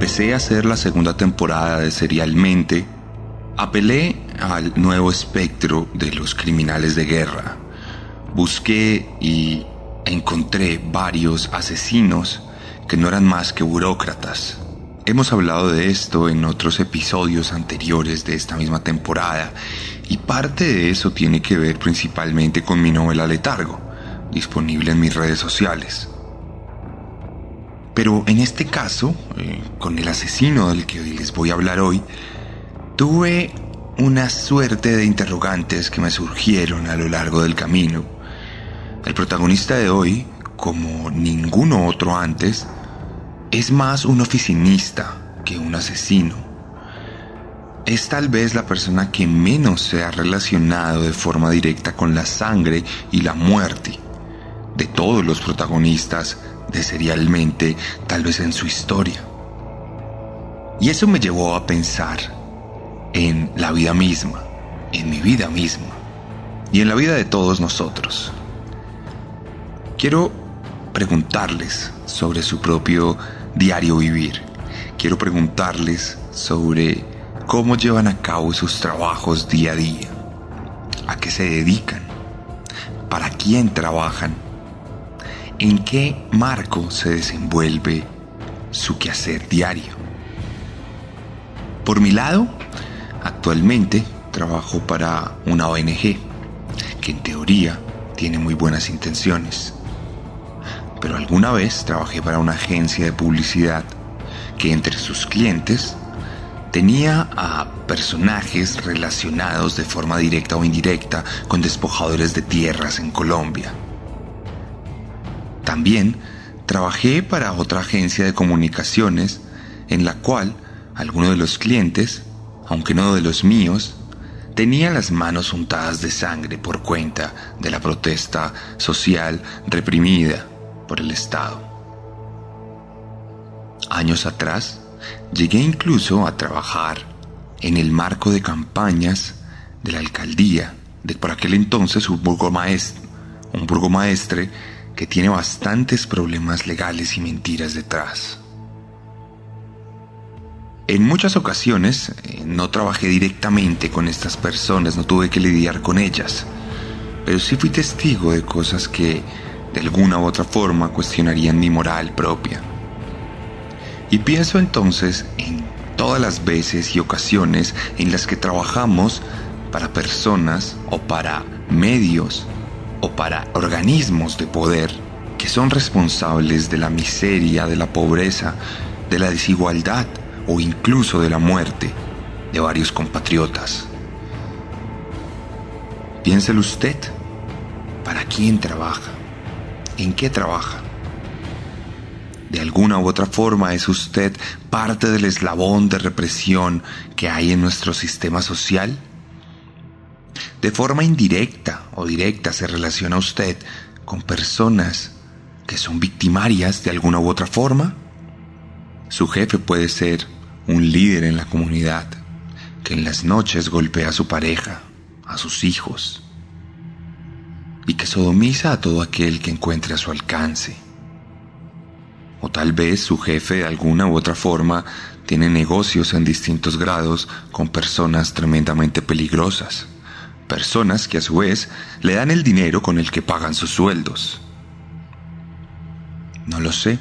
Empecé a hacer la segunda temporada de Serialmente, apelé al nuevo espectro de los criminales de guerra. Busqué y encontré varios asesinos que no eran más que burócratas. Hemos hablado de esto en otros episodios anteriores de esta misma temporada y parte de eso tiene que ver principalmente con mi novela Letargo, disponible en mis redes sociales. Pero en este caso, eh, con el asesino del que les voy a hablar hoy, tuve una suerte de interrogantes que me surgieron a lo largo del camino. El protagonista de hoy, como ninguno otro antes, es más un oficinista que un asesino. Es tal vez la persona que menos se ha relacionado de forma directa con la sangre y la muerte de todos los protagonistas de serialmente, tal vez en su historia. Y eso me llevó a pensar en la vida misma, en mi vida misma y en la vida de todos nosotros. Quiero preguntarles sobre su propio diario vivir. Quiero preguntarles sobre cómo llevan a cabo sus trabajos día a día, a qué se dedican, para quién trabajan en qué marco se desenvuelve su quehacer diario. Por mi lado, actualmente trabajo para una ONG que en teoría tiene muy buenas intenciones. Pero alguna vez trabajé para una agencia de publicidad que entre sus clientes tenía a personajes relacionados de forma directa o indirecta con despojadores de tierras en Colombia también trabajé para otra agencia de comunicaciones en la cual alguno de los clientes, aunque no de los míos, tenía las manos untadas de sangre por cuenta de la protesta social reprimida por el Estado. Años atrás, llegué incluso a trabajar en el marco de campañas de la alcaldía de por aquel entonces un burgomaestre, un burgomaestre que tiene bastantes problemas legales y mentiras detrás. En muchas ocasiones eh, no trabajé directamente con estas personas, no tuve que lidiar con ellas, pero sí fui testigo de cosas que de alguna u otra forma cuestionarían mi moral propia. Y pienso entonces en todas las veces y ocasiones en las que trabajamos para personas o para medios o para organismos de poder que son responsables de la miseria, de la pobreza, de la desigualdad o incluso de la muerte de varios compatriotas. Piénselo usted, ¿para quién trabaja? ¿En qué trabaja? De alguna u otra forma es usted parte del eslabón de represión que hay en nuestro sistema social de forma indirecta o directa se relaciona usted con personas que son victimarias de alguna u otra forma. Su jefe puede ser un líder en la comunidad que en las noches golpea a su pareja, a sus hijos, y que sodomiza a todo aquel que encuentre a su alcance. O tal vez su jefe de alguna u otra forma tiene negocios en distintos grados con personas tremendamente peligrosas personas que a su vez le dan el dinero con el que pagan sus sueldos. No lo sé.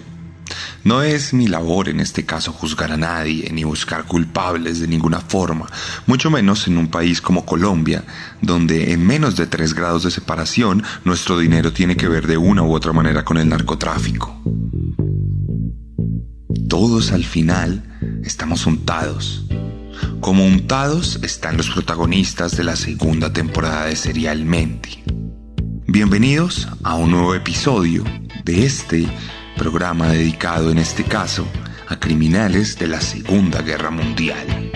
No es mi labor en este caso juzgar a nadie ni buscar culpables de ninguna forma, mucho menos en un país como Colombia, donde en menos de tres grados de separación nuestro dinero tiene que ver de una u otra manera con el narcotráfico. Todos al final estamos untados, como untados están los protagonistas de la segunda temporada de Serialmente. Bienvenidos a un nuevo episodio de este programa dedicado en este caso a criminales de la Segunda Guerra Mundial.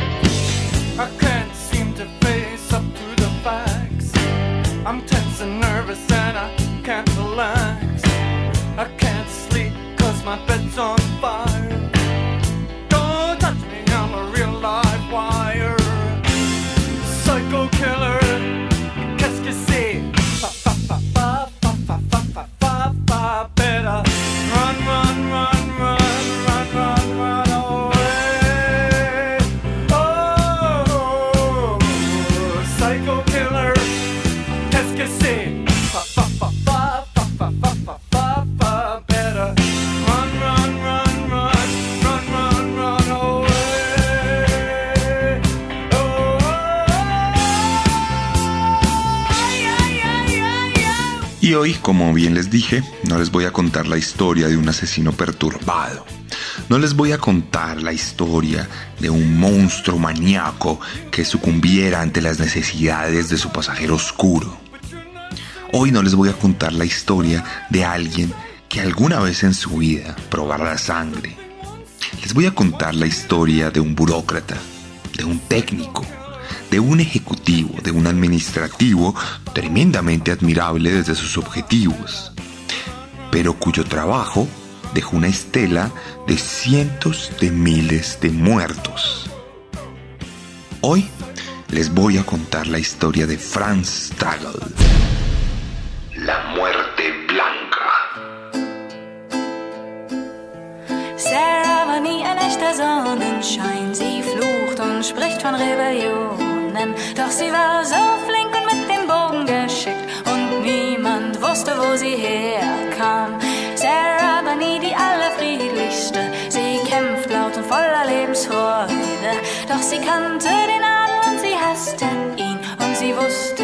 Y hoy, como bien les dije, no les voy a contar la historia de un asesino perturbado. No les voy a contar la historia de un monstruo maníaco que sucumbiera ante las necesidades de su pasajero oscuro. Hoy no les voy a contar la historia de alguien que alguna vez en su vida probara la sangre. Les voy a contar la historia de un burócrata, de un técnico, de un ejecutivo, de un administrativo tremendamente admirable desde sus objetivos, pero cuyo trabajo dejó una estela de cientos de miles de muertos. Hoy les voy a contar la historia de Franz Stagel. La muerte blanca. Sarah. Rennen. Doch sie war so flink und mit dem Bogen geschickt und niemand wusste, wo sie herkam. Sarah nie die allerfriedlichste. Sie kämpft laut und voller Lebensfreude. Doch sie kannte den Adel und sie hasste ihn und sie wusste,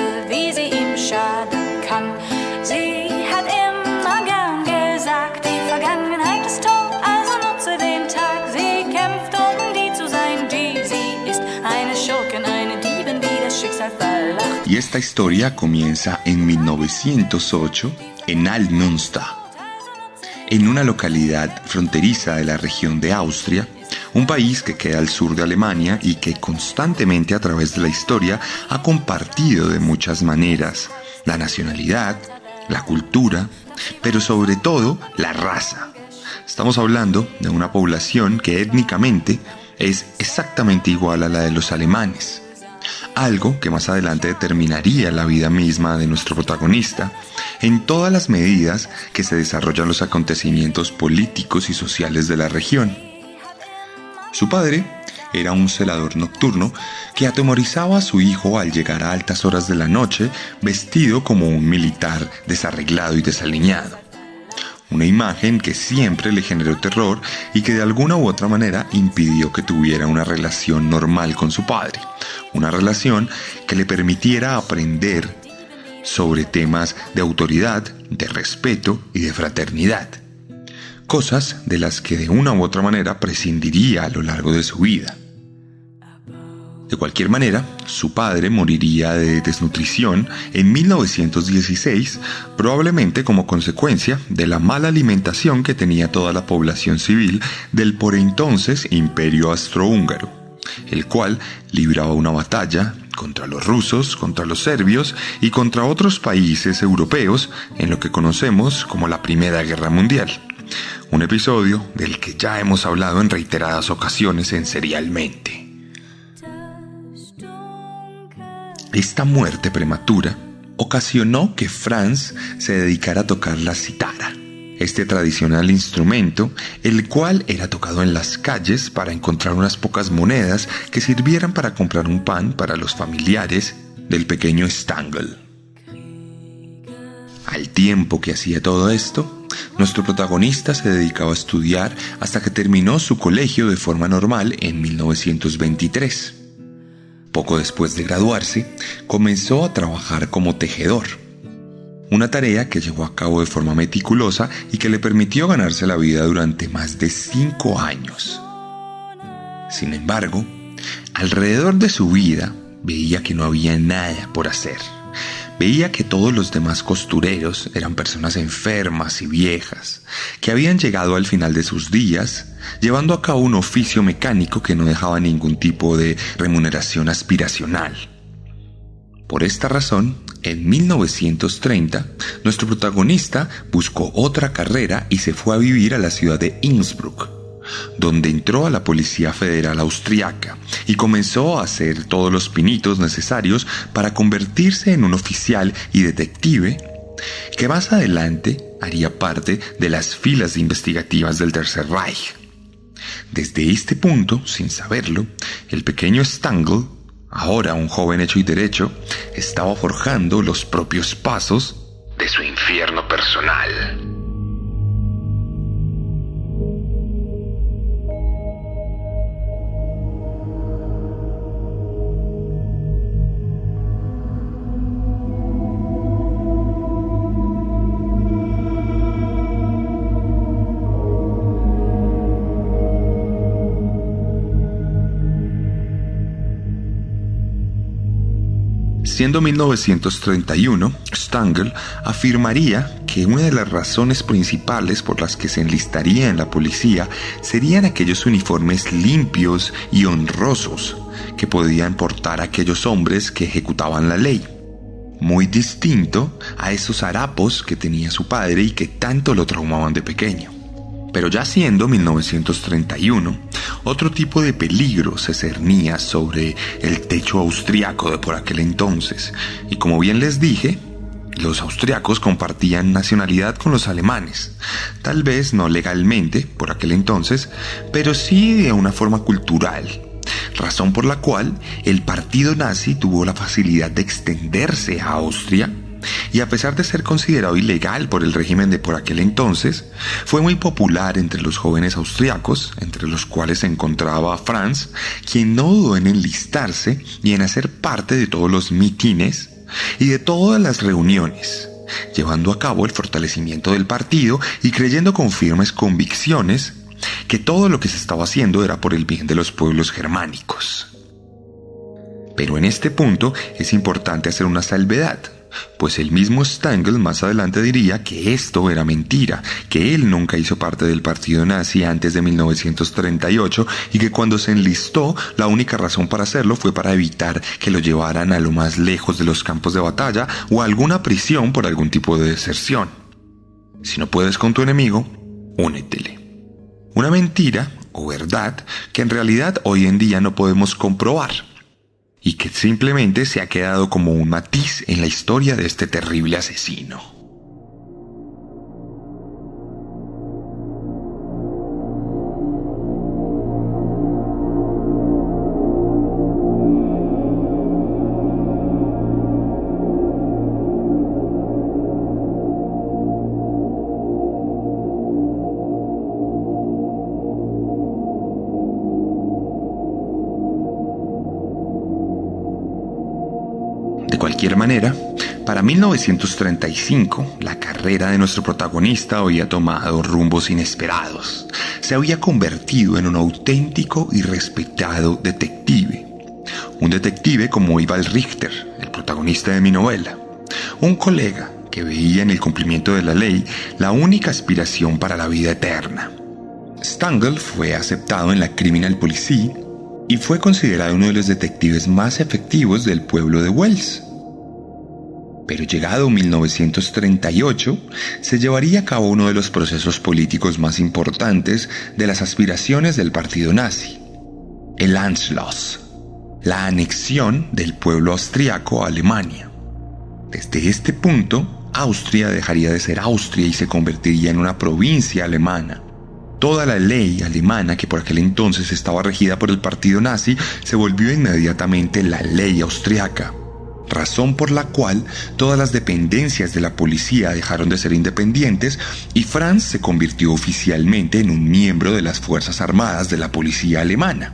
esta historia comienza en 1908 en Almünster, en una localidad fronteriza de la región de Austria, un país que queda al sur de Alemania y que constantemente a través de la historia ha compartido de muchas maneras la nacionalidad, la cultura, pero sobre todo la raza. Estamos hablando de una población que étnicamente es exactamente igual a la de los alemanes algo que más adelante determinaría la vida misma de nuestro protagonista en todas las medidas que se desarrollan los acontecimientos políticos y sociales de la región. Su padre era un celador nocturno que atemorizaba a su hijo al llegar a altas horas de la noche vestido como un militar desarreglado y desaliñado una imagen que siempre le generó terror y que de alguna u otra manera impidió que tuviera una relación normal con su padre, una relación que le permitiera aprender sobre temas de autoridad, de respeto y de fraternidad, cosas de las que de una u otra manera prescindiría a lo largo de su vida. De cualquier manera, su padre moriría de desnutrición en 1916, probablemente como consecuencia de la mala alimentación que tenía toda la población civil del por entonces Imperio Austrohúngaro, el cual libraba una batalla contra los rusos, contra los serbios y contra otros países europeos en lo que conocemos como la Primera Guerra Mundial. Un episodio del que ya hemos hablado en reiteradas ocasiones en Serialmente. Esta muerte prematura ocasionó que Franz se dedicara a tocar la citara, este tradicional instrumento, el cual era tocado en las calles para encontrar unas pocas monedas que sirvieran para comprar un pan para los familiares del pequeño Stangl. Al tiempo que hacía todo esto, nuestro protagonista se dedicaba a estudiar hasta que terminó su colegio de forma normal en 1923. Poco después de graduarse, comenzó a trabajar como tejedor, una tarea que llevó a cabo de forma meticulosa y que le permitió ganarse la vida durante más de cinco años. Sin embargo, Alrededor de su vida veía que no había nada por hacer. Veía que todos los demás costureros eran personas enfermas y viejas, que habían llegado al final de sus días, llevando a cabo un oficio mecánico que no dejaba ningún tipo de remuneración aspiracional. Por esta razón, en 1930, nuestro protagonista buscó otra carrera y se fue a vivir a la ciudad de Innsbruck, donde entró a la Policía Federal Austriaca y comenzó a hacer todos los pinitos necesarios para convertirse en un oficial y detective que más adelante haría parte de las filas investigativas del Tercer Reich. Desde este punto, sin saberlo, el pequeño Stangl, ahora un joven hecho y derecho, estaba forjando los propios pasos de su infierno personal. Siendo 1931, Stangl afirmaría que una de las razones principales por las que se enlistaría en la policía serían aquellos uniformes limpios y honrosos que podían portar aquellos hombres que ejecutaban la ley. Muy distinto a esos harapos que tenía su padre y que tanto lo traumaban de pequeño. Pero ya siendo 1931, otro tipo de peligro se cernía sobre el techo austriaco de por aquel entonces, y como bien les dije, los austriacos compartían nacionalidad con los alemanes, tal vez no legalmente por aquel entonces, pero sí de una forma cultural, razón por la cual el partido nazi tuvo la facilidad de extenderse a Austria y a pesar de ser considerado ilegal por el régimen de por aquel entonces, fue muy popular entre los jóvenes austriacos, entre los cuales se encontraba Franz, quien no dudó en enlistarse y en hacer parte de todos los mitines y de todas las reuniones, llevando a cabo el fortalecimiento del partido y creyendo con firmes convicciones que todo lo que se estaba haciendo era por el bien de los pueblos germánicos. Pero en este punto es importante hacer una salvedad pues el mismo Stengel más adelante diría que esto era mentira, que él nunca hizo parte del partido nazi antes de 1938 y que cuando se enlistó la única razón para hacerlo fue para evitar que lo llevaran a lo más lejos de los campos de batalla o a alguna prisión por algún tipo de deserción. Si no puedes con tu enemigo, únetele. Una mentira o verdad que en realidad hoy en día no podemos comprobar y que simplemente se ha quedado como un matiz en la historia de este terrible asesino. Cualquier manera, para 1935, la carrera de nuestro protagonista había tomado rumbos inesperados. Se había convertido en un auténtico y respetado detective. Un detective como Ival Richter, el protagonista de mi novela. Un colega que veía en el cumplimiento de la ley la única aspiración para la vida eterna. Stangl fue aceptado en la Criminal Police y fue considerado uno de los detectives más efectivos del pueblo de Wells. Pero llegado 1938, se llevaría a cabo uno de los procesos políticos más importantes de las aspiraciones del partido nazi, el Anschluss, la anexión del pueblo austriaco a Alemania. Desde este punto, Austria dejaría de ser Austria y se convertiría en una provincia alemana. Toda la ley alemana que por aquel entonces estaba regida por el partido nazi se volvió inmediatamente la ley austriaca razón por la cual todas las dependencias de la policía dejaron de ser independientes y Franz se convirtió oficialmente en un miembro de las Fuerzas Armadas de la Policía Alemana.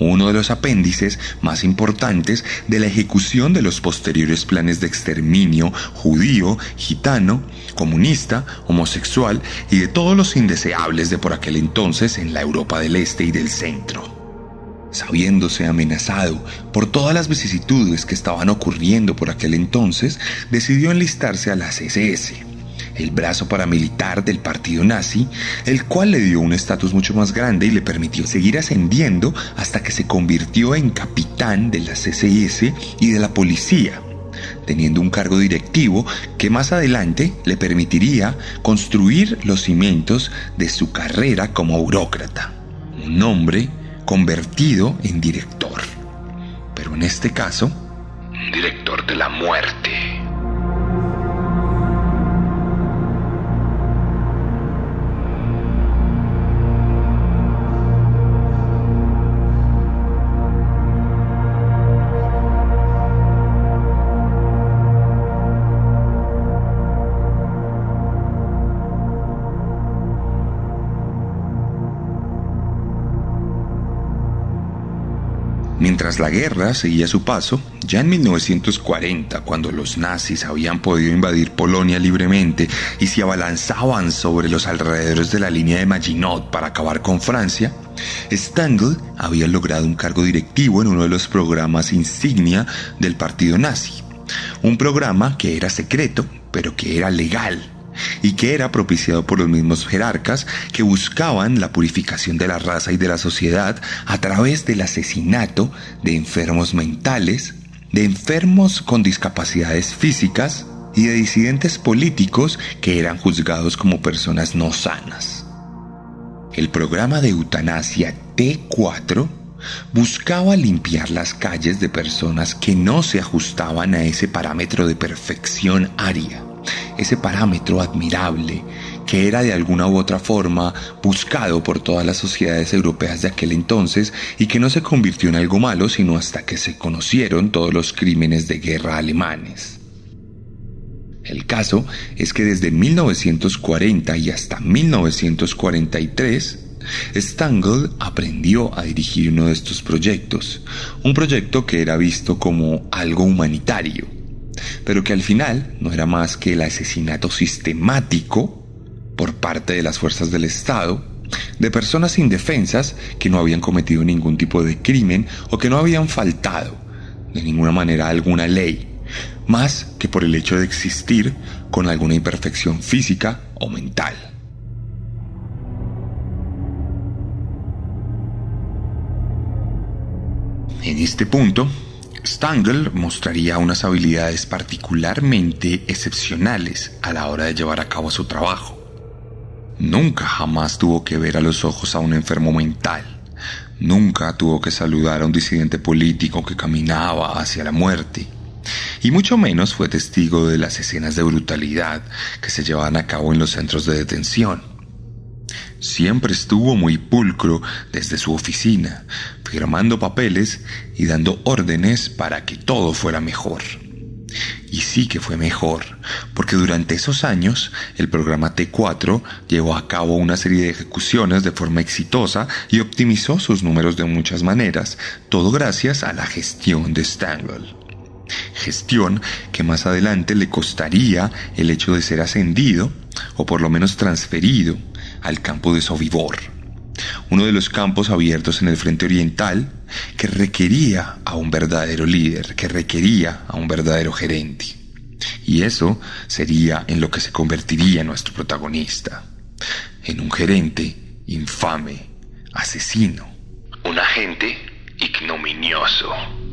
Uno de los apéndices más importantes de la ejecución de los posteriores planes de exterminio judío, gitano, comunista, homosexual y de todos los indeseables de por aquel entonces en la Europa del Este y del Centro. Sabiéndose amenazado por todas las vicisitudes que estaban ocurriendo por aquel entonces, decidió enlistarse a las SS, el brazo paramilitar del partido nazi, el cual le dio un estatus mucho más grande y le permitió seguir ascendiendo hasta que se convirtió en capitán de las SS y de la policía, teniendo un cargo directivo que más adelante le permitiría construir los cimientos de su carrera como burócrata. Un hombre convertido en director. Pero en este caso, director de la muerte. Mientras la guerra seguía su paso, ya en 1940, cuando los nazis habían podido invadir Polonia libremente y se abalanzaban sobre los alrededores de la línea de Maginot para acabar con Francia, Stangl había logrado un cargo directivo en uno de los programas insignia del partido nazi. Un programa que era secreto, pero que era legal y que era propiciado por los mismos jerarcas que buscaban la purificación de la raza y de la sociedad a través del asesinato de enfermos mentales, de enfermos con discapacidades físicas y de disidentes políticos que eran juzgados como personas no sanas. El programa de eutanasia T4 buscaba limpiar las calles de personas que no se ajustaban a ese parámetro de perfección aria ese parámetro admirable que era de alguna u otra forma buscado por todas las sociedades europeas de aquel entonces y que no se convirtió en algo malo sino hasta que se conocieron todos los crímenes de guerra alemanes. El caso es que desde 1940 y hasta 1943, Stangl aprendió a dirigir uno de estos proyectos, un proyecto que era visto como algo humanitario, pero que al final no era más que el asesinato sistemático por parte de las fuerzas del Estado de personas indefensas que no habían cometido ningún tipo de crimen o que no habían faltado de ninguna manera alguna ley, más que por el hecho de existir con alguna imperfección física o mental. En este punto, Stangl mostraría unas habilidades particularmente excepcionales a la hora de llevar a cabo su trabajo. Nunca jamás tuvo que ver a los ojos a un enfermo mental. Nunca tuvo que saludar a un disidente político que caminaba hacia la muerte. Y mucho menos fue testigo de las escenas de brutalidad que se llevaban a cabo en los centros de detención. Siempre estuvo muy pulcro desde su oficina, firmando papeles y dando órdenes para que todo fuera mejor. Y sí que fue mejor, porque durante esos años el programa T4 llevó a cabo una serie de ejecuciones de forma exitosa y optimizó sus números de muchas maneras, todo gracias a la gestión de Stangl. Gestión que más adelante le costaría el hecho de ser ascendido, o por lo menos transferido, al campo de Sobibor, uno de los campos abiertos en el frente oriental que requería a un verdadero líder, que requería a un verdadero gerente. Y eso sería en lo que se convertiría nuestro protagonista, en un gerente infame, asesino, un agente ignominioso.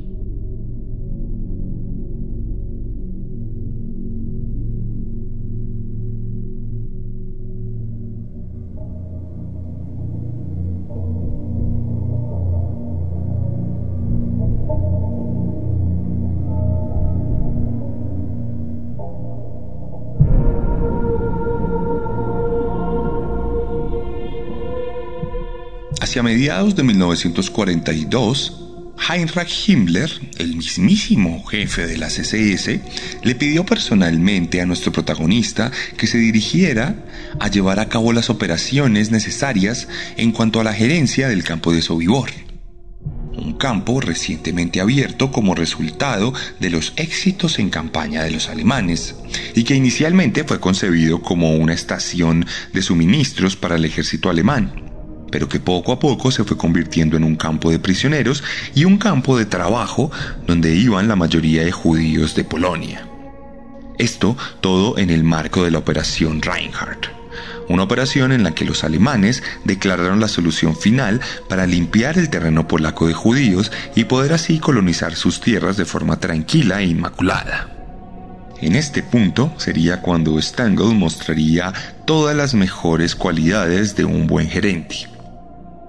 Hacia mediados de 1942, Heinrich Himmler, el mismísimo jefe de las SS, le pidió personalmente a nuestro protagonista que se dirigiera a llevar a cabo las operaciones necesarias en cuanto a la gerencia del campo de Sobibor. Un campo recientemente abierto como resultado de los éxitos en campaña de los alemanes y que inicialmente fue concebido como una estación de suministros para el ejército alemán pero que poco a poco se fue convirtiendo en un campo de prisioneros y un campo de trabajo donde iban la mayoría de judíos de Polonia. Esto todo en el marco de la Operación Reinhardt, una operación en la que los alemanes declararon la solución final para limpiar el terreno polaco de judíos y poder así colonizar sus tierras de forma tranquila e inmaculada. En este punto sería cuando Stangl mostraría todas las mejores cualidades de un buen gerente.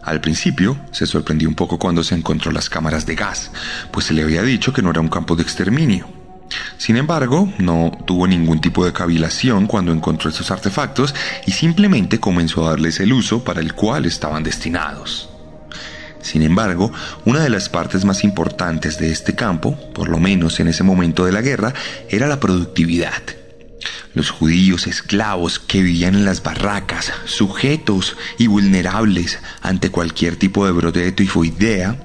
Al principio se sorprendió un poco cuando se encontró las cámaras de gas, pues se le había dicho que no era un campo de exterminio. Sin embargo, no tuvo ningún tipo de cavilación cuando encontró estos artefactos y simplemente comenzó a darles el uso para el cual estaban destinados. Sin embargo, una de las partes más importantes de este campo, por lo menos en ese momento de la guerra, era la productividad. Los judíos esclavos que vivían en las barracas, sujetos y vulnerables ante cualquier tipo de brote de tifoidea,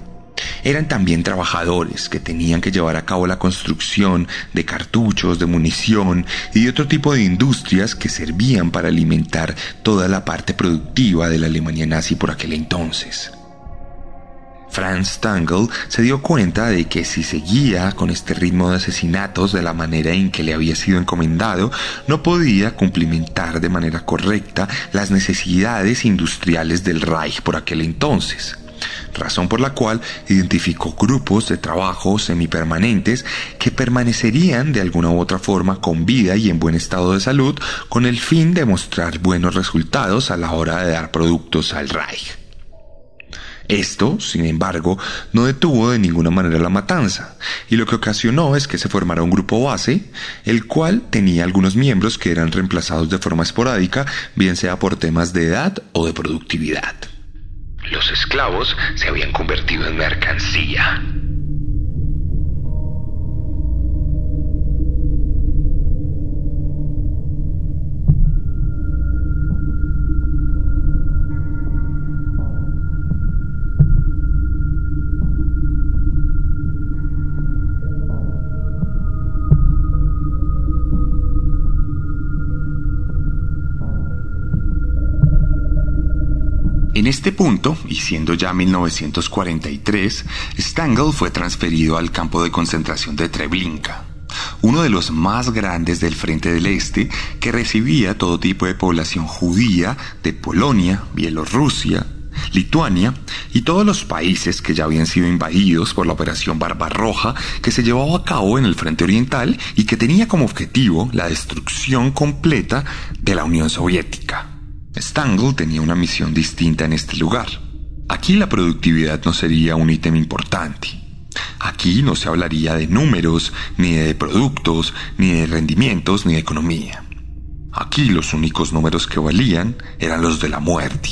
eran también trabajadores que tenían que llevar a cabo la construcción de cartuchos, de munición y de otro tipo de industrias que servían para alimentar toda la parte productiva de la Alemania nazi por aquel entonces. Franz Stangl se dio cuenta de que si seguía con este ritmo de asesinatos de la manera en que le había sido encomendado, no podía cumplimentar de manera correcta las necesidades industriales del Reich por aquel entonces razón por la cual identificó grupos de trabajo semipermanentes que permanecerían de alguna u otra forma con vida y en buen estado de salud con el fin de mostrar buenos resultados a la hora de dar productos al Reich. Esto, sin embargo, no detuvo de ninguna manera la matanza, y lo que ocasionó es que se formara un grupo base, el cual tenía algunos miembros que eran reemplazados de forma esporádica, bien sea por temas de edad o de productividad. Los esclavos se habían convertido en mercancía. En este punto, y siendo ya 1943, Stangl fue transferido al campo de concentración de Treblinka, uno de los más grandes del Frente del Este que recibía todo tipo de población judía de Polonia, Bielorrusia, Lituania y todos los países que ya habían sido invadidos por la Operación Barbarroja que se llevaba a cabo en el Frente Oriental y que tenía como objetivo la destrucción completa de la Unión Soviética. Stangl tenía una misión distinta en este lugar. Aquí la productividad no sería un ítem importante. Aquí no se hablaría de números, ni de productos, ni de rendimientos, ni de economía. Aquí los únicos números que valían eran los de la muerte.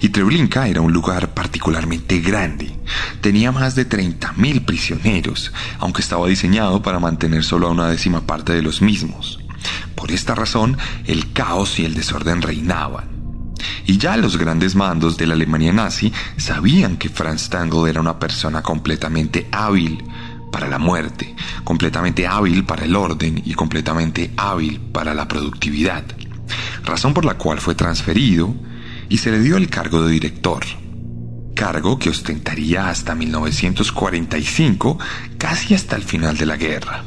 Y Treblinka era un lugar particularmente grande. Tenía más de 30.000 prisioneros, aunque estaba diseñado para mantener solo a una décima parte de los mismos. Por esta razón, el caos y el desorden reinaban. Y ya los grandes mandos de la Alemania nazi sabían que Franz Stangl era una persona completamente hábil para la muerte, completamente hábil para el orden y completamente hábil para la productividad, razón por la cual fue transferido y se le dio el cargo de director, cargo que ostentaría hasta 1945, casi hasta el final de la guerra.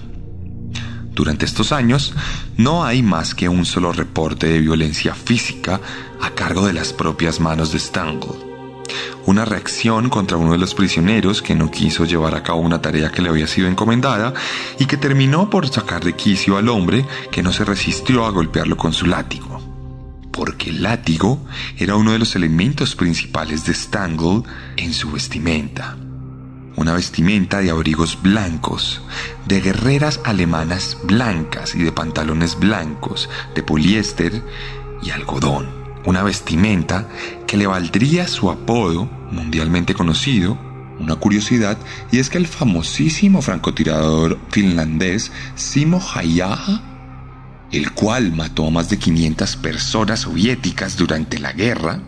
Durante estos años, no hay más que un solo reporte de violencia física a cargo de las propias manos de Stangl. Una reacción contra uno de los prisioneros que no quiso llevar a cabo una tarea que le había sido encomendada y que terminó por sacar de quicio al hombre que no se resistió a golpearlo con su látigo. Porque el látigo era uno de los elementos principales de Stangl en su vestimenta una vestimenta de abrigos blancos, de guerreras alemanas blancas y de pantalones blancos, de poliéster y algodón. Una vestimenta que le valdría su apodo mundialmente conocido. Una curiosidad, y es que el famosísimo francotirador finlandés Simo Hayaha el cual mató a más de 500 personas soviéticas durante la guerra,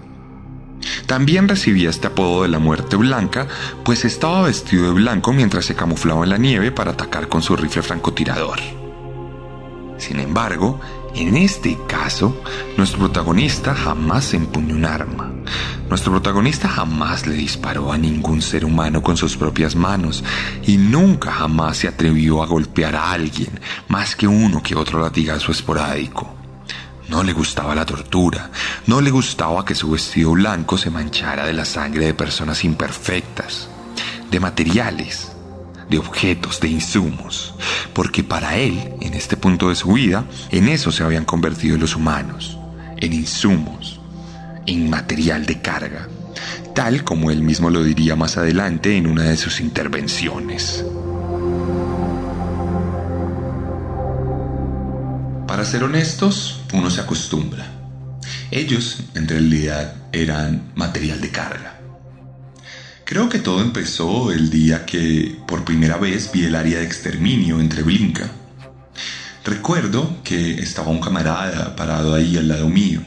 también recibía este apodo de la muerte blanca, pues estaba vestido de blanco mientras se camuflaba en la nieve para atacar con su rifle francotirador. Sin embargo, en este caso, nuestro protagonista jamás empuñó un arma. Nuestro protagonista jamás le disparó a ningún ser humano con sus propias manos y nunca jamás se atrevió a golpear a alguien más que uno que otro latigazo esporádico. No le gustaba la tortura, no le gustaba que su vestido blanco se manchara de la sangre de personas imperfectas, de materiales, de objetos, de insumos, porque para él, en este punto de su vida, en eso se habían convertido los humanos, en insumos, en material de carga, tal como él mismo lo diría más adelante en una de sus intervenciones. Para ser honestos, uno se acostumbra. Ellos, en realidad, eran material de carga. Creo que todo empezó el día que por primera vez vi el área de exterminio entre Blinka. Recuerdo que estaba un camarada parado ahí al lado mío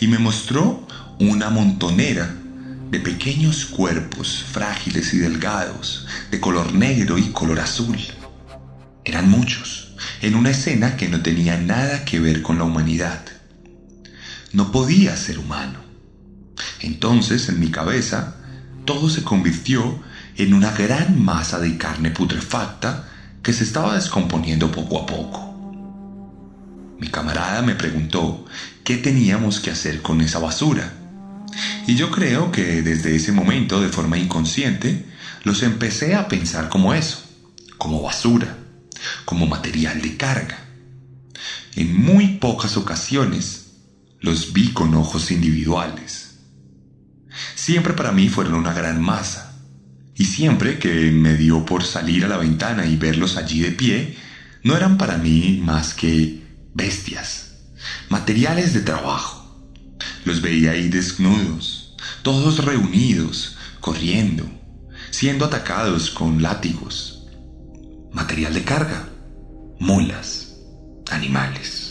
y me mostró una montonera de pequeños cuerpos frágiles y delgados, de color negro y color azul. Eran muchos, en una escena que no tenía nada que ver con la humanidad. No podía ser humano. Entonces, en mi cabeza, todo se convirtió en una gran masa de carne putrefacta que se estaba descomponiendo poco a poco. Mi camarada me preguntó qué teníamos que hacer con esa basura. Y yo creo que desde ese momento, de forma inconsciente, los empecé a pensar como eso, como basura, como material de carga. En muy pocas ocasiones los vi con ojos individuales siempre para mí fueron una gran masa. Y siempre que me dio por salir a la ventana y verlos allí de pie, no eran para mí más que bestias, materiales de trabajo. Los veía ahí desnudos, todos reunidos, corriendo, siendo atacados con látigos. Material de carga, mulas, animales.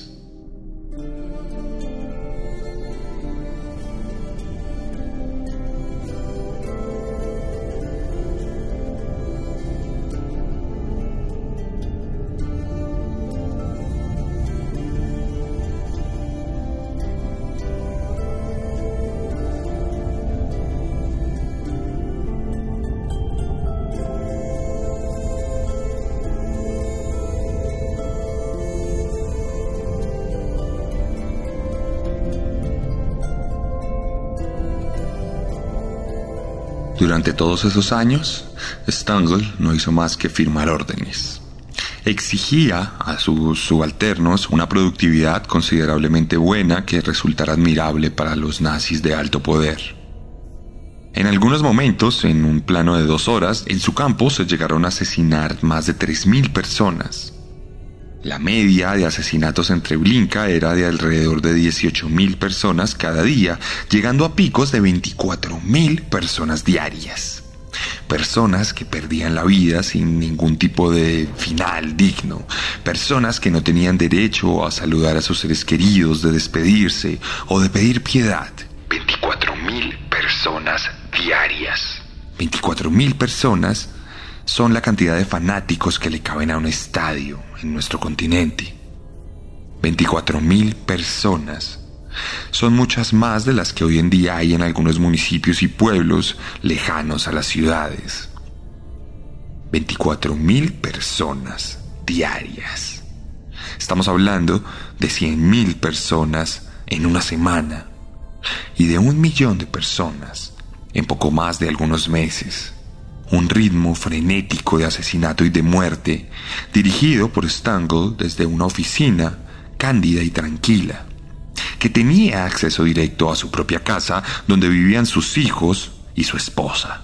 Durante todos esos años, Stangl no hizo más que firmar órdenes. Exigía a sus subalternos una productividad considerablemente buena que resultara admirable para los nazis de alto poder. En algunos momentos, en un plano de dos horas, en su campo se llegaron a asesinar más de 3.000 personas. La media de asesinatos entre Blinka era de alrededor de 18.000 personas cada día, llegando a picos de 24.000 personas diarias. Personas que perdían la vida sin ningún tipo de final digno. Personas que no tenían derecho a saludar a sus seres queridos, de despedirse o de pedir piedad. 24.000 personas diarias. 24.000 personas son la cantidad de fanáticos que le caben a un estadio en nuestro continente. 24.000 personas. Son muchas más de las que hoy en día hay en algunos municipios y pueblos lejanos a las ciudades. 24.000 personas diarias. Estamos hablando de 100.000 personas en una semana y de un millón de personas en poco más de algunos meses un ritmo frenético de asesinato y de muerte, dirigido por Stangl desde una oficina cándida y tranquila, que tenía acceso directo a su propia casa donde vivían sus hijos y su esposa.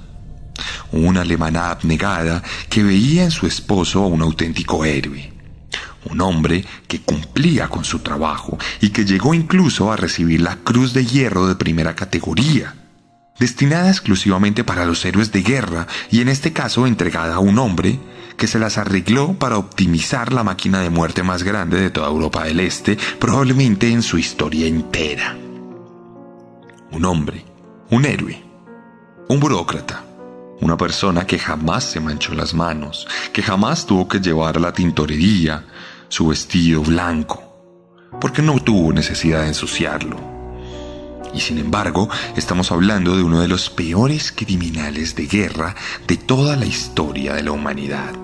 Una alemana abnegada que veía en su esposo un auténtico héroe, un hombre que cumplía con su trabajo y que llegó incluso a recibir la Cruz de Hierro de primera categoría destinada exclusivamente para los héroes de guerra y en este caso entregada a un hombre que se las arregló para optimizar la máquina de muerte más grande de toda Europa del Este, probablemente en su historia entera. Un hombre, un héroe, un burócrata, una persona que jamás se manchó las manos, que jamás tuvo que llevar a la tintorería su vestido blanco, porque no tuvo necesidad de ensuciarlo Y sin embargo, estamos hablando de uno de los peores criminales de guerra de toda la historia de la humanidad.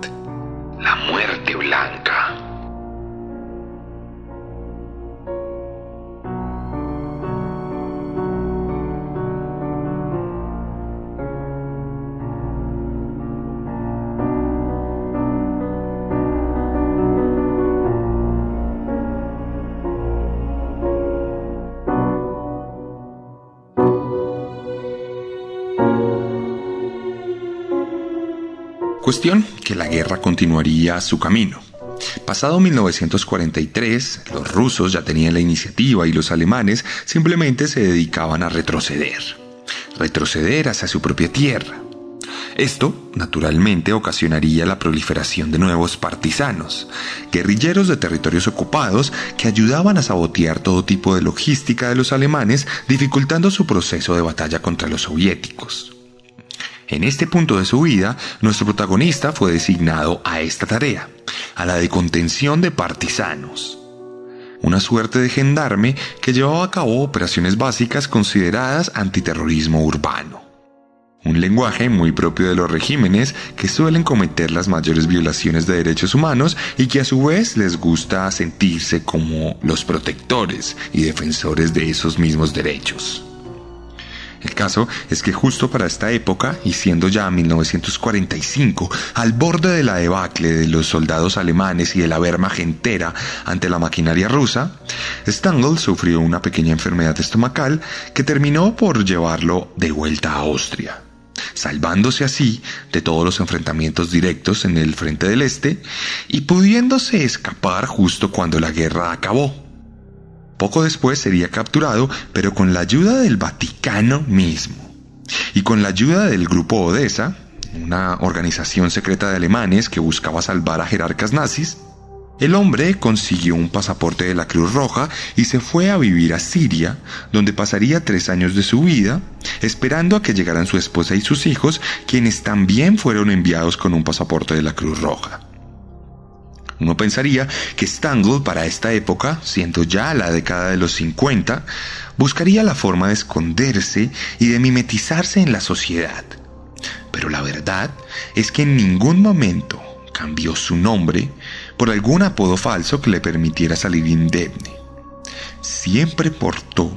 La muerte blanca. Cuestión que la guerra continuaría su camino. Pasado 1943, los rusos ya tenían la iniciativa y los alemanes simplemente se dedicaban a retroceder. Retroceder hacia su propia tierra. Esto, naturalmente, ocasionaría la proliferación de nuevos partisanos, guerrilleros de territorios ocupados que ayudaban a sabotear todo tipo de logística de los alemanes, dificultando su proceso de batalla contra los soviéticos. En este punto de su vida, nuestro protagonista fue designado a esta tarea, a la de contención de partisanos. Una suerte de gendarme que llevaba a cabo operaciones básicas consideradas antiterrorismo urbano. Un lenguaje muy propio de los regímenes que suelen cometer las mayores violaciones de derechos humanos y que a su vez les gusta sentirse como los protectores y defensores de esos mismos derechos. El caso es que justo para esta época, y siendo ya 1945, al borde de la debacle de los soldados alemanes y de la Wehrmacht entera ante la maquinaria rusa, Stangl sufrió una pequeña enfermedad estomacal que terminó por llevarlo de vuelta a Austria salvándose así de todos los enfrentamientos directos en el frente del Este y pudiéndose escapar justo cuando la guerra acabó. Poco después sería capturado, pero con la ayuda del Vaticano mismo. Y con la ayuda del Grupo Odessa, una organización secreta de alemanes que buscaba salvar a jerarcas nazis, el hombre consiguió un pasaporte de la Cruz Roja y se fue a vivir a Siria, donde pasaría tres años de su vida, esperando a que llegaran su esposa y sus hijos, quienes también fueron enviados con un pasaporte de la Cruz Roja. Uno pensaría que Stangl para esta época, siendo ya la década de los 50, buscaría la forma de esconderse y de mimetizarse en la sociedad. Pero la verdad es que en ningún momento cambió su nombre por algún apodo falso que le permitiera salir indemne. Siempre portó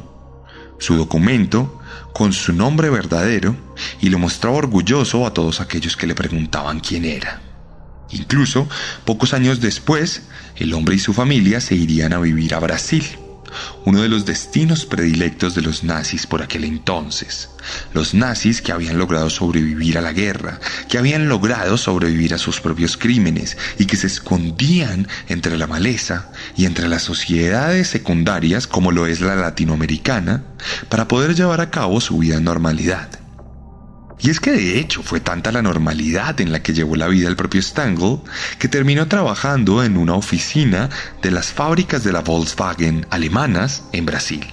su documento con su nombre verdadero y lo mostraba orgulloso a todos aquellos que le preguntaban quién era. Incluso, pocos años después, el hombre y su familia se irían a vivir a Brasil, uno de los destinos predilectos de los nazis por aquel entonces. Los nazis que habían logrado sobrevivir a la guerra, que habían logrado sobrevivir a sus propios crímenes y que se escondían entre la maleza y entre las sociedades secundarias como lo es la latinoamericana para poder llevar a cabo su vida en normalidad. Y es que de hecho fue tanta la normalidad en la que llevó la vida el propio Stangl que terminó trabajando en una oficina de las fábricas de la Volkswagen alemanas en Brasil.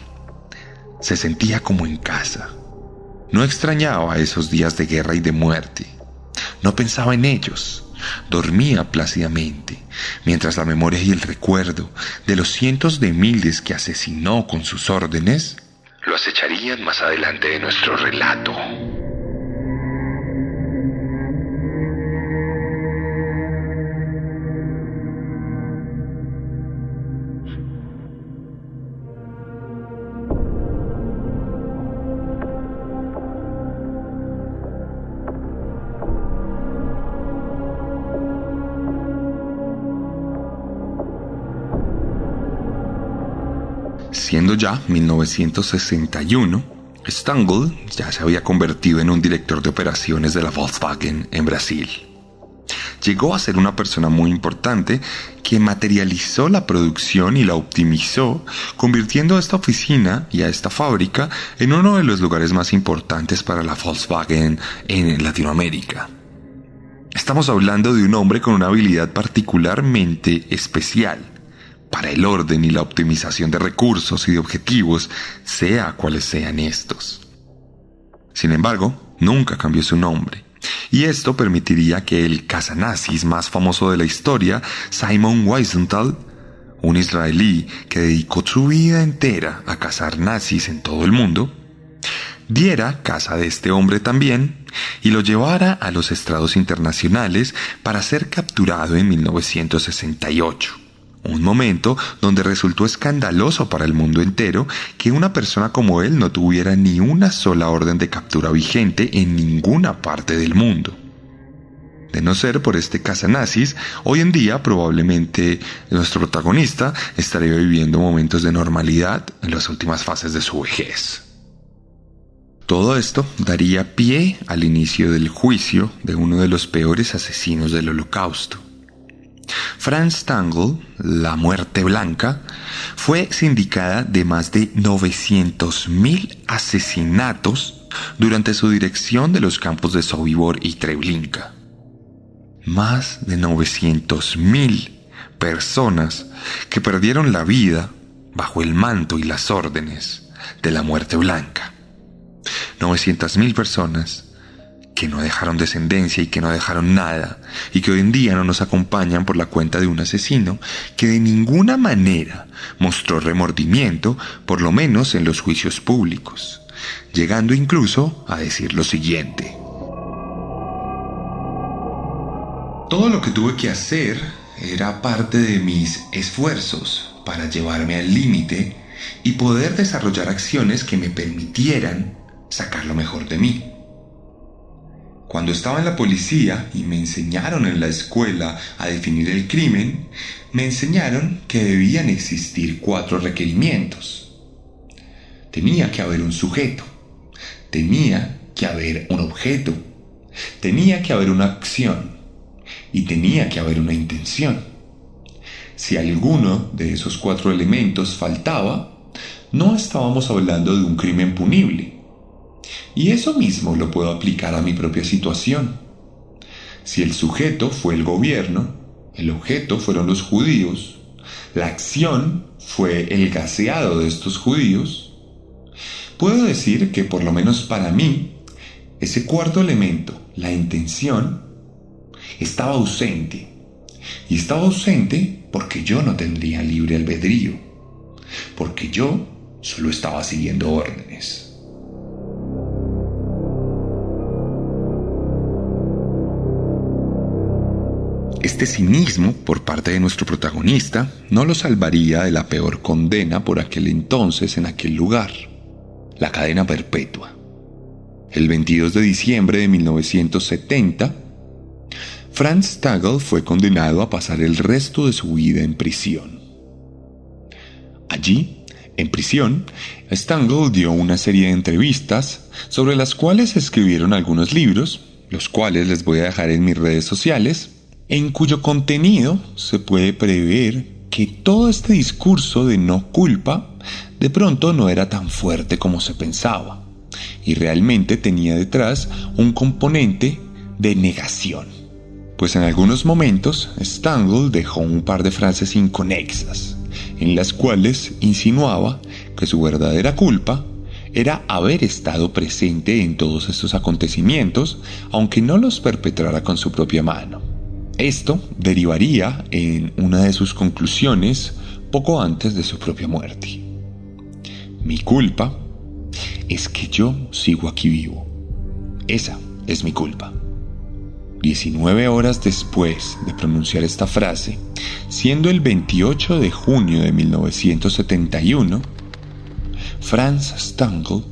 Se sentía como en casa. No extrañaba esos días de guerra y de muerte. No pensaba en ellos. Dormía plácidamente, mientras la memoria y el recuerdo de los cientos de miles que asesinó con sus órdenes lo acecharían más adelante de nuestro relato. Siendo ya 1961, Stangl ya se había convertido en un director de operaciones de la Volkswagen en Brasil. Llegó a ser una persona muy importante que materializó la producción y la optimizó, convirtiendo a esta oficina y a esta fábrica en uno de los lugares más importantes para la Volkswagen en Latinoamérica. Estamos hablando de un hombre con una habilidad particularmente especial para el orden y la optimización de recursos y de objetivos, sea cuales sean estos. Sin embargo, nunca cambió su nombre, y esto permitiría que el cazanazis más famoso de la historia, Simon Wiesenthal, un israelí que dedicó su vida entera a cazar nazis en todo el mundo, diera casa de este hombre también y lo llevara a los estrados internacionales para ser capturado en 1968. Un momento donde resultó escandaloso para el mundo entero que una persona como él no tuviera ni una sola orden de captura vigente en ninguna parte del mundo. De no ser por este nazis, hoy en día probablemente nuestro protagonista estaría viviendo momentos de normalidad en las últimas fases de su vejez. Todo esto daría pie al inicio del juicio de uno de los peores asesinos del holocausto. Franz Tangle, la muerte blanca, fue sindicada de más de 900.000 asesinatos durante su dirección de los campos de Sobibor y Treblinka. Más de 900.000 personas que perdieron la vida bajo el manto y las órdenes de la muerte blanca. 900.000 personas que no dejaron descendencia y que no dejaron nada, y que hoy en día no nos acompañan por la cuenta de un asesino que de ninguna manera mostró remordimiento, por lo menos en los juicios públicos, llegando incluso a decir lo siguiente. Todo lo que tuve que hacer era parte de mis esfuerzos para llevarme al límite y poder desarrollar acciones que me permitieran sacar lo mejor de mí. Cuando estaba en la policía y me enseñaron en la escuela a definir el crimen, me enseñaron que debían existir cuatro requerimientos. Tenía que haber un sujeto, tenía que haber un objeto, tenía que haber una acción y tenía que haber una intención. Si alguno de esos cuatro elementos faltaba, no estábamos hablando de un crimen punible, y eso mismo lo puedo aplicar a mi propia situación. Si el sujeto fue el gobierno, el objeto fueron los judíos, la acción fue el gaseado de estos judíos, puedo decir que por lo menos para mí, ese cuarto elemento, la intención, estaba ausente. Y estaba ausente porque yo no tendría libre albedrío, porque yo solo estaba siguiendo órdenes. Este cinismo por parte de nuestro protagonista no lo salvaría de la peor condena por aquel entonces en aquel lugar, la cadena perpetua. El 22 de diciembre de 1970, Franz Stagel fue condenado a pasar el resto de su vida en prisión. Allí, en prisión, Stangl dio una serie de entrevistas sobre las cuales escribieron algunos libros, los cuales les voy a dejar en mis redes sociales en cuyo contenido se puede prever que todo este discurso de no culpa de pronto no era tan fuerte como se pensaba y realmente tenía detrás un componente de negación. Pues en algunos momentos Stangl dejó un par de frases inconexas, en las cuales insinuaba que su verdadera culpa era haber estado presente en todos estos acontecimientos, aunque no los perpetrara con su propia mano. Esto derivaría en una de sus conclusiones poco antes de su propia muerte. Mi culpa es que yo sigo aquí vivo. Esa es mi culpa. 19 horas después de pronunciar esta frase, siendo el 28 de junio de 1971, Franz Stangl,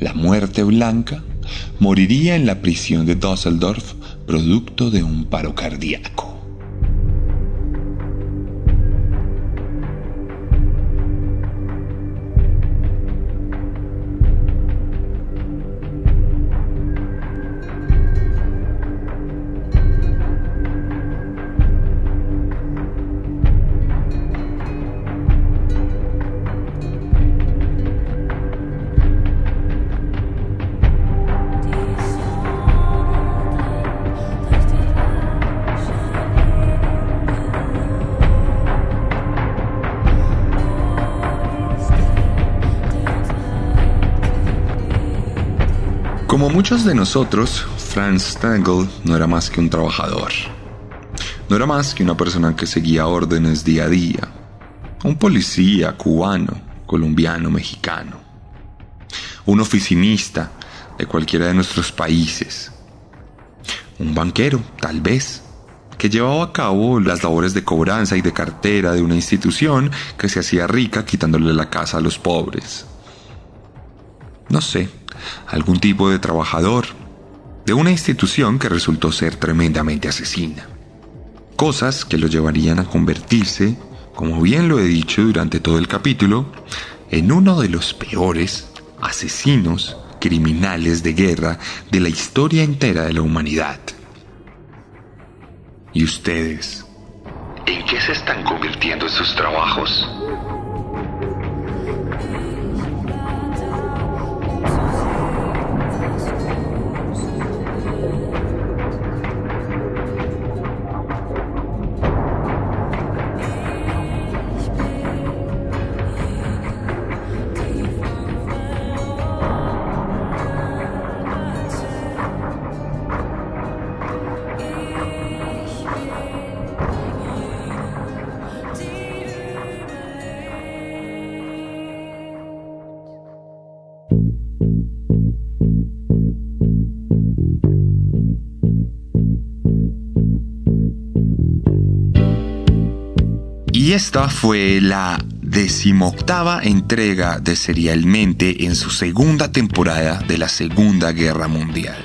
la muerte blanca, moriría en la prisión de Düsseldorf producto de un paro cardíaco. Muchos de nosotros, Franz Stangl no era más que un trabajador. No era más que una persona que seguía órdenes día a día. un policía cubano, colombiano, mexicano, un oficinista de cualquiera de nuestros países, un banquero, tal vez, que llevaba a cabo las labores de cobranza y de cartera de una institución que se hacía rica quitándole la casa a los pobres. No sé, algún tipo de trabajador de una institución que resultó ser tremendamente asesina. Cosas que lo llevarían a convertirse, como bien lo he dicho durante todo el capítulo, en uno de los peores asesinos criminales de guerra de la historia entera de la humanidad. ¿Y ustedes? ¿En qué se están convirtiendo en sus trabajos? Esta fue la decimoctava entrega de Serialmente en su segunda temporada de la Segunda Guerra Mundial.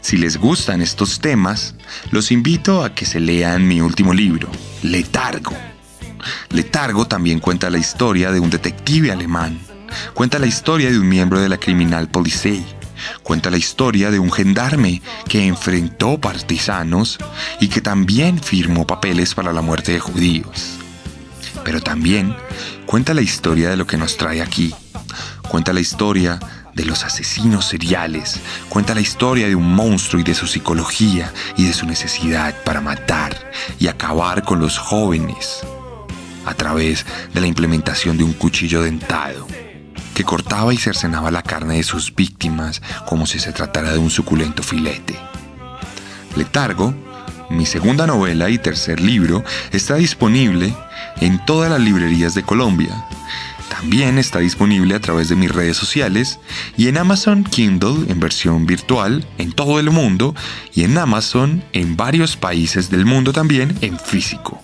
Si les gustan estos temas, los invito a que se lean mi último libro, Letargo. Letargo también cuenta la historia de un detective alemán, cuenta la historia de un miembro de la Criminal Polizei, Cuenta la historia de un gendarme que enfrentó partisanos y que también firmó papeles para la muerte de judíos. Pero también cuenta la historia de lo que nos trae aquí. Cuenta la historia de los asesinos seriales. Cuenta la historia de un monstruo y de su psicología y de su necesidad para matar y acabar con los jóvenes a través de la implementación de un cuchillo dentado que cortaba y cercenaba la carne de sus víctimas como si se tratara de un suculento filete. Letargo, mi segunda novela y tercer libro, está disponible en todas las librerías de Colombia. También está disponible a través de mis redes sociales y en Amazon Kindle en versión virtual en todo el mundo y en Amazon en varios países del mundo también en físico.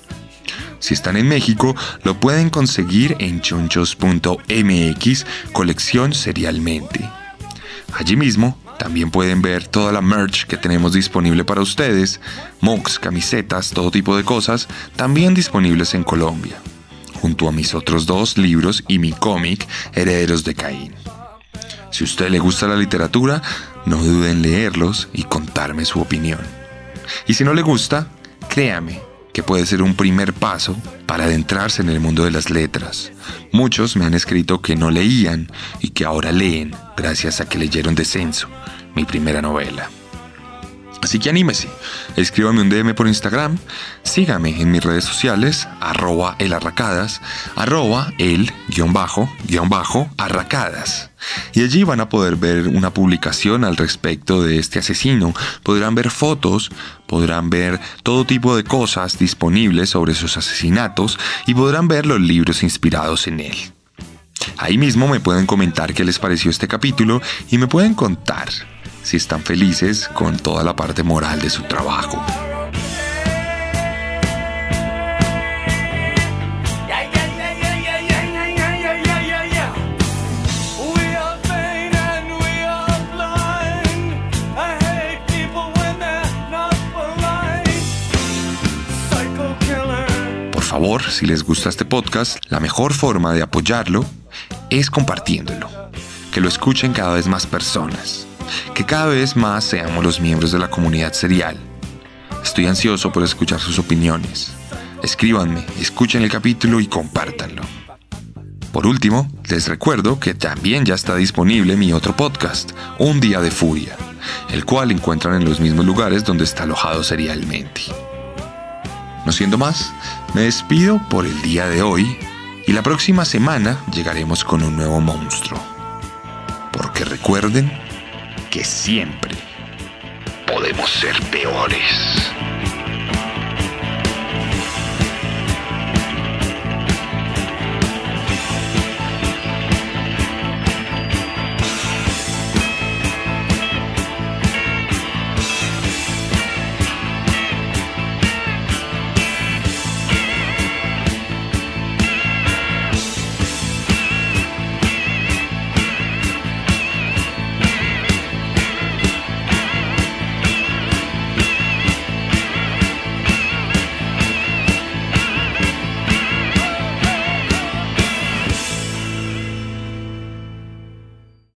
Si están en México, lo pueden conseguir en chonchos.mx, colección serialmente. Allí mismo también pueden ver toda la merch que tenemos disponible para ustedes, mugs, camisetas, todo tipo de cosas, también disponibles en Colombia, junto a mis otros dos libros y mi cómic, Herederos de Caín. Si a usted le gusta la literatura, no duden en leerlos y contarme su opinión. Y si no le gusta, créame, que puede ser un primer paso para adentrarse en el mundo de las letras. Muchos me han escrito que no leían y que ahora leen gracias a que leyeron Descenso, mi primera novela. Así que anímese, escríbame un DM por Instagram, sígame en mis redes sociales, arroba elarracadas, arroba el guion bajo, guion bajo, arracadas. Y allí van a poder ver una publicación al respecto de este asesino, podrán ver fotos, podrán ver todo tipo de cosas disponibles sobre sus asesinatos y podrán ver los libros inspirados en él. Ahí mismo me pueden comentar qué les pareció este capítulo y me pueden contar si están felices con toda la parte moral de su trabajo. Por favor, si les gusta este podcast, la mejor forma de apoyarlo es compartiéndolo. Que lo escuchen cada vez más personas que cada vez más seamos los miembros de la comunidad serial. Estoy ansioso por escuchar sus opiniones. Escríbanme, escuchen el capítulo y compártanlo. Por último, les recuerdo que también ya está disponible mi otro podcast, Un Día de Furia, el cual encuentran en los mismos lugares donde está alojado serialmente. No siendo más, me despido por el día de hoy y la próxima semana llegaremos con un nuevo monstruo. Porque recuerden que siempre podemos ser peores.